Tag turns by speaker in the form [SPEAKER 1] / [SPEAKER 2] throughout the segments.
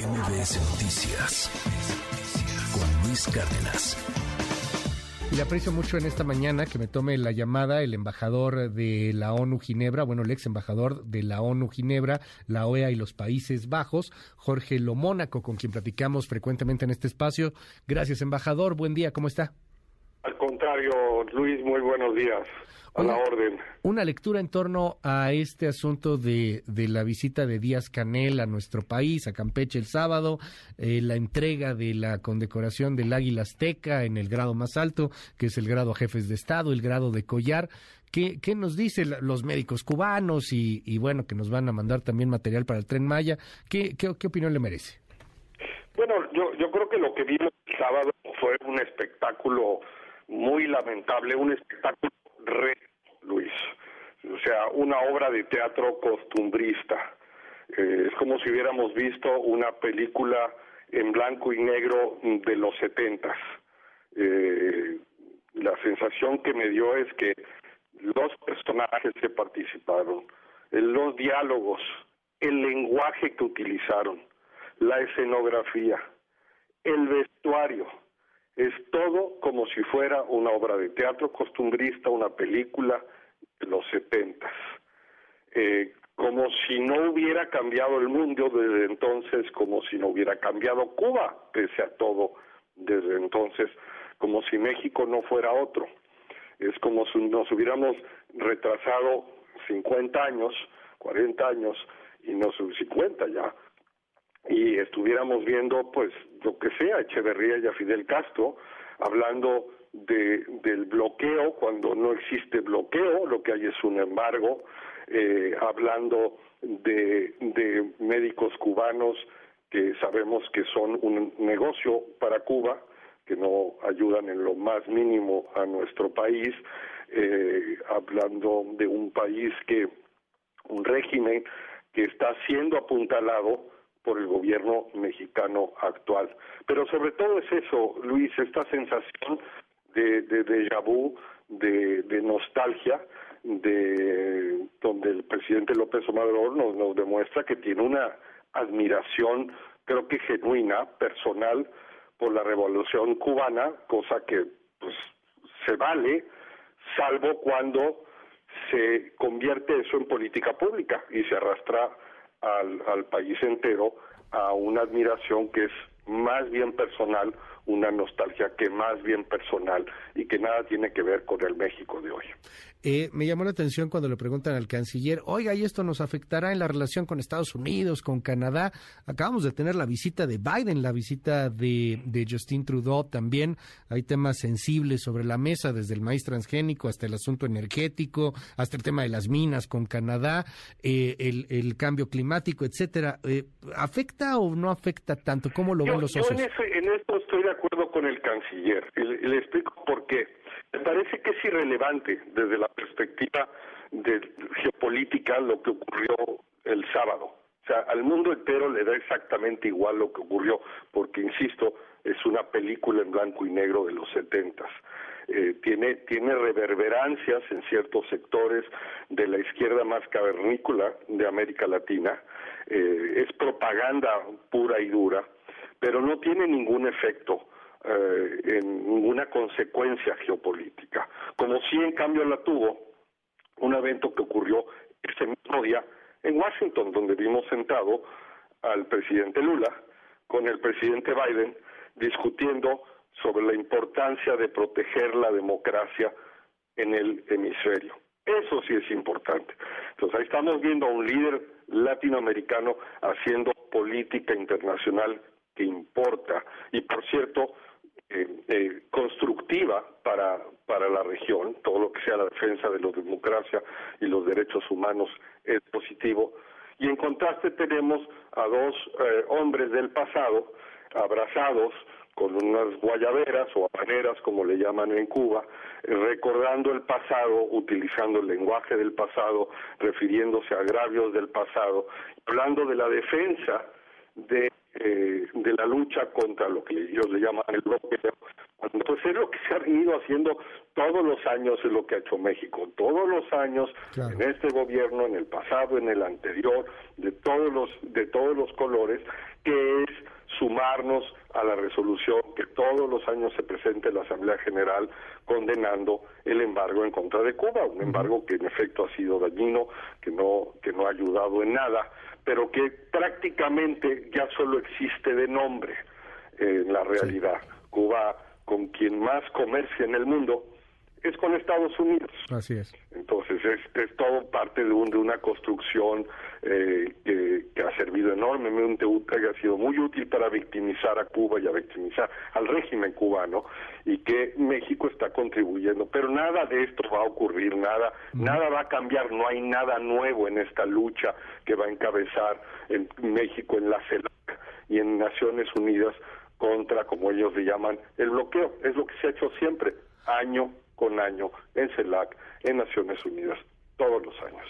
[SPEAKER 1] MBS Noticias con Luis Cárdenas.
[SPEAKER 2] Le aprecio mucho en esta mañana que me tome la llamada el embajador de la ONU Ginebra, bueno, el ex embajador de la ONU Ginebra, la OEA y los Países Bajos, Jorge Lomónaco, con quien platicamos frecuentemente en este espacio. Gracias, embajador. Buen día, ¿cómo está?
[SPEAKER 3] Contrario, Luis, muy buenos días. A la orden.
[SPEAKER 2] Una lectura en torno a este asunto de, de, la visita de Díaz Canel a nuestro país, a Campeche el sábado, eh, la entrega de la condecoración del Águila Azteca en el grado más alto, que es el grado a jefes de Estado, el grado de collar. ¿Qué, qué nos dicen los médicos cubanos y, y, bueno, que nos van a mandar también material para el tren Maya? ¿Qué, qué, qué opinión le merece?
[SPEAKER 3] Bueno, yo, yo creo que lo que vimos el sábado fue un espectáculo muy lamentable, un espectáculo re, Luis. O sea, una obra de teatro costumbrista. Eh, es como si hubiéramos visto una película en blanco y negro de los setentas. Eh, la sensación que me dio es que los personajes que participaron, los diálogos, el lenguaje que utilizaron, la escenografía, el vestuario, es todo como si fuera una obra de teatro costumbrista, una película de los setentas. Eh, como si no hubiera cambiado el mundo desde entonces, como si no hubiera cambiado Cuba, pese a todo desde entonces, como si México no fuera otro. Es como si nos hubiéramos retrasado 50 años, 40 años, y no 50 ya, y estuviéramos viendo, pues, lo que sea, Echeverría y a Fidel Castro, hablando de, del bloqueo cuando no existe bloqueo, lo que hay es un embargo, eh, hablando de, de médicos cubanos que sabemos que son un negocio para Cuba, que no ayudan en lo más mínimo a nuestro país, eh, hablando de un país que, un régimen que está siendo apuntalado por el gobierno mexicano actual. Pero sobre todo es eso, Luis, esta sensación de, de déjà vu, de, nostalgia, de donde el presidente López Obrador nos, nos demuestra que tiene una admiración, creo que genuina, personal, por la revolución cubana, cosa que pues se vale, salvo cuando se convierte eso en política pública y se arrastra al, al país entero a una admiración que es más bien personal, una nostalgia que más bien personal y que nada tiene que ver con el México de hoy.
[SPEAKER 2] Eh, me llamó la atención cuando le preguntan al canciller, oiga, ¿y esto nos afectará en la relación con Estados Unidos, con Canadá? Acabamos de tener la visita de Biden, la visita de, de Justin Trudeau también. Hay temas sensibles sobre la mesa, desde el maíz transgénico hasta el asunto energético, hasta el tema de las minas con Canadá, eh, el, el, cambio climático, etcétera. Eh, ¿Afecta o no afecta tanto? ¿Cómo lo
[SPEAKER 3] yo,
[SPEAKER 2] ven los socios?
[SPEAKER 3] Yo en, ese, en esto estoy de acuerdo con el canciller. Le explico por qué. Me parece que es irrelevante desde la perspectiva de geopolítica lo que ocurrió el sábado. O sea, al mundo entero le da exactamente igual lo que ocurrió, porque, insisto, es una película en blanco y negro de los setentas. Eh, tiene, tiene reverberancias en ciertos sectores de la izquierda más cavernícola de América Latina, eh, es propaganda pura y dura, pero no tiene ningún efecto eh, en ninguna consecuencia geopolítica, como si en cambio la tuvo un evento que ocurrió ese mismo día en Washington, donde vimos sentado al presidente Lula con el presidente Biden discutiendo sobre la importancia de proteger la democracia en el hemisferio. Eso sí es importante. Entonces ahí estamos viendo a un líder latinoamericano haciendo política internacional que importa. Y por cierto, eh, eh, constructiva para, para la región, todo lo que sea la defensa de la democracia y los derechos humanos es positivo. Y en contraste tenemos a dos eh, hombres del pasado abrazados con unas guayaberas o habaneras, como le llaman en Cuba, recordando el pasado, utilizando el lenguaje del pasado, refiriéndose a agravios del pasado, hablando de la defensa de eh, de la lucha contra lo que ellos le llaman el bloqueo, pues es lo que se ha venido haciendo todos los años, es lo que ha hecho México, todos los años, claro. en este gobierno, en el pasado, en el anterior, de todos los, de todos los colores, que es sumarnos a la resolución que todos los años se presente en la Asamblea General condenando el embargo en contra de Cuba, un embargo que en efecto ha sido dañino, que no que no ha ayudado en nada, pero que prácticamente ya solo existe de nombre en la realidad. Cuba con quien más comercia en el mundo es con Estados Unidos.
[SPEAKER 2] Así es.
[SPEAKER 3] Entonces es, es todo parte de, un, de una construcción eh, que, que, ha servido enormemente, que ha sido muy útil para victimizar a Cuba y a victimizar al régimen cubano y que México está contribuyendo. Pero nada de esto va a ocurrir, nada, nada va a cambiar, no hay nada nuevo en esta lucha que va a encabezar en México en la CELAC y en Naciones Unidas contra, como ellos le llaman, el bloqueo. Es lo que se ha hecho siempre, año con año en CELAC, en Naciones Unidas, todos los años.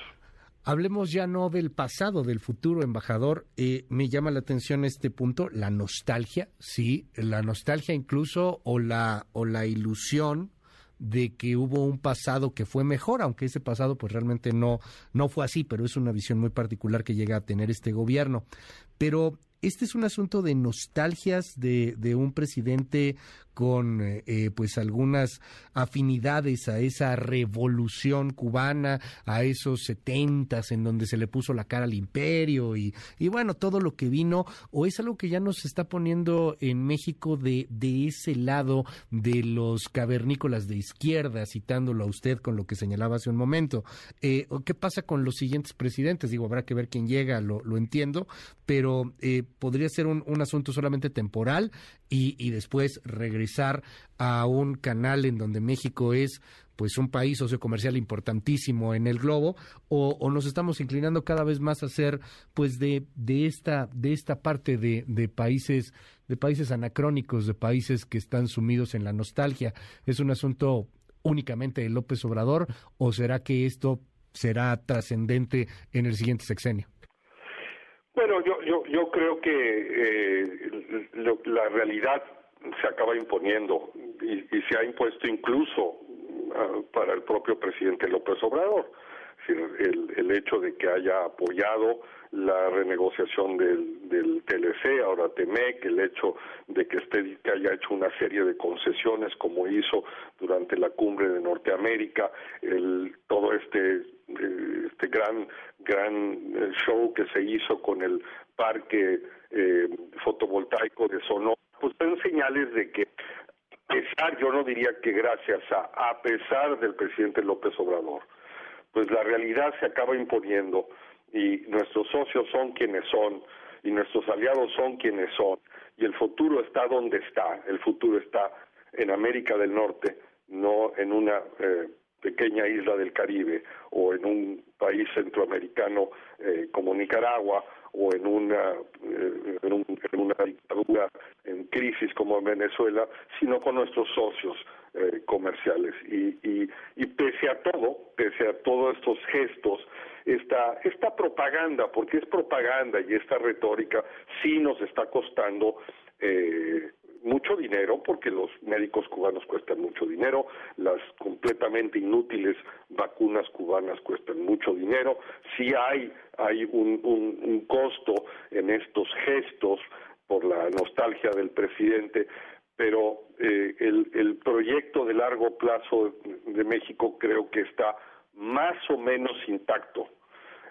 [SPEAKER 2] Hablemos ya no del pasado, del futuro, embajador. Eh, me llama la atención este punto, la nostalgia, sí, la nostalgia incluso o la o la ilusión de que hubo un pasado que fue mejor, aunque ese pasado pues realmente no no fue así, pero es una visión muy particular que llega a tener este gobierno. Pero este es un asunto de nostalgias de, de un presidente con eh, eh, pues algunas afinidades a esa revolución cubana, a esos setentas en donde se le puso la cara al imperio y, y, bueno, todo lo que vino, o es algo que ya nos está poniendo en México de, de ese lado de los cavernícolas de izquierda, citándolo a usted con lo que señalaba hace un momento. Eh, ¿Qué pasa con los siguientes presidentes? Digo, habrá que ver quién llega, lo, lo entiendo, pero eh, podría ser un, un asunto solamente temporal y, y después regresar a un canal en donde México es pues un país sociocomercial importantísimo en el globo o, o, nos estamos inclinando cada vez más a ser pues de, de esta de esta parte de, de países de países anacrónicos de países que están sumidos en la nostalgia. Es un asunto únicamente de López Obrador o será que esto será trascendente en el siguiente sexenio
[SPEAKER 3] bueno, yo, yo, yo creo que eh, lo, la realidad se acaba imponiendo y, y se ha impuesto incluso uh, para el propio presidente López Obrador. El, hecho de que haya apoyado la renegociación del, del TLC, ahora TEMEC, el hecho de que, esté, que haya hecho una serie de concesiones como hizo durante la cumbre de Norteamérica, el, todo este este gran gran eh, show que se hizo con el parque eh, fotovoltaico de Sonora, pues son señales de que a pesar, yo no diría que gracias a, a pesar del presidente López Obrador, pues la realidad se acaba imponiendo y nuestros socios son quienes son y nuestros aliados son quienes son y el futuro está donde está, el futuro está en América del Norte, no en una eh, pequeña isla del Caribe o en un país centroamericano eh, como Nicaragua o en una, eh, en, un, en, una dictadura en crisis como Venezuela, sino con nuestros socios eh, comerciales. Y, y, y, pese a todo, pese a todos estos gestos, esta, esta propaganda, porque es propaganda y esta retórica, sí nos está costando eh, mucho dinero porque los médicos cubanos cuestan mucho dinero, las completamente inútiles vacunas cubanas cuestan mucho dinero, sí hay, hay un, costo en estos gestos por la nostalgia del presidente, pero eh, el, el proyecto de largo plazo de México creo que está más o menos intacto.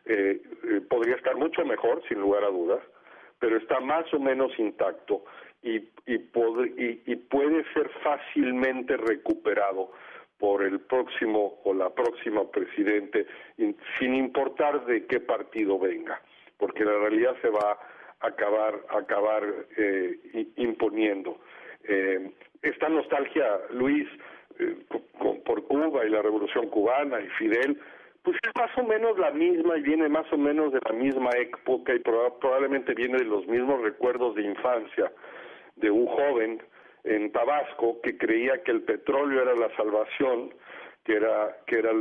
[SPEAKER 3] Eh, eh, podría estar mucho mejor, sin lugar a dudas, pero está más o menos intacto y, y, y, puede ser fácilmente recuperado por el próximo o la próxima presidente, sin importar de qué partido venga, porque la realidad se va a acabar, acabar eh, imponiendo. Eh, esta nostalgia, Luis, eh, por Cuba y la Revolución Cubana y Fidel, pues es más o menos la misma y viene más o menos de la misma época y probablemente viene de los mismos recuerdos de infancia de un joven en Tabasco que creía que el petróleo era la salvación, que era que era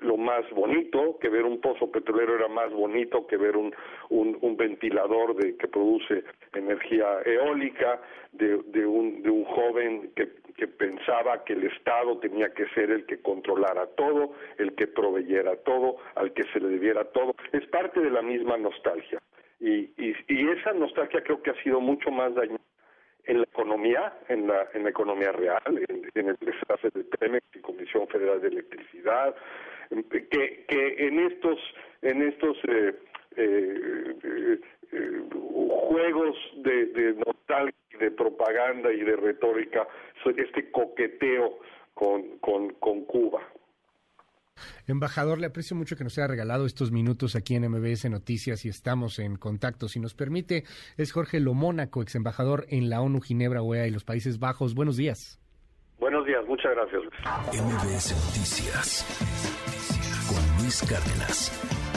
[SPEAKER 3] lo más bonito, que ver un pozo petrolero era más bonito que ver un, un, un ventilador de que produce energía eólica, de, de, un, de un joven que, que pensaba que el Estado tenía que ser el que controlara todo, el que proveyera todo, al que se le debiera todo. Es parte de la misma nostalgia. Y, y, y esa nostalgia creo que ha sido mucho más dañina en la economía, en la, en la economía real, en, el desastre de Pemex y Comisión Federal de Electricidad, que, que en estos, en estos eh, eh, eh, juegos de, de nostalgia, de propaganda y de retórica, este coqueteo con, con Cuba.
[SPEAKER 2] Embajador, le aprecio mucho que nos haya regalado estos minutos aquí en MBS Noticias y estamos en contacto. Si nos permite, es Jorge Lomónaco, ex embajador en la ONU, Ginebra, OEA y los Países Bajos. Buenos días.
[SPEAKER 3] Buenos días, muchas gracias.
[SPEAKER 1] MBS Noticias con Luis Cárdenas.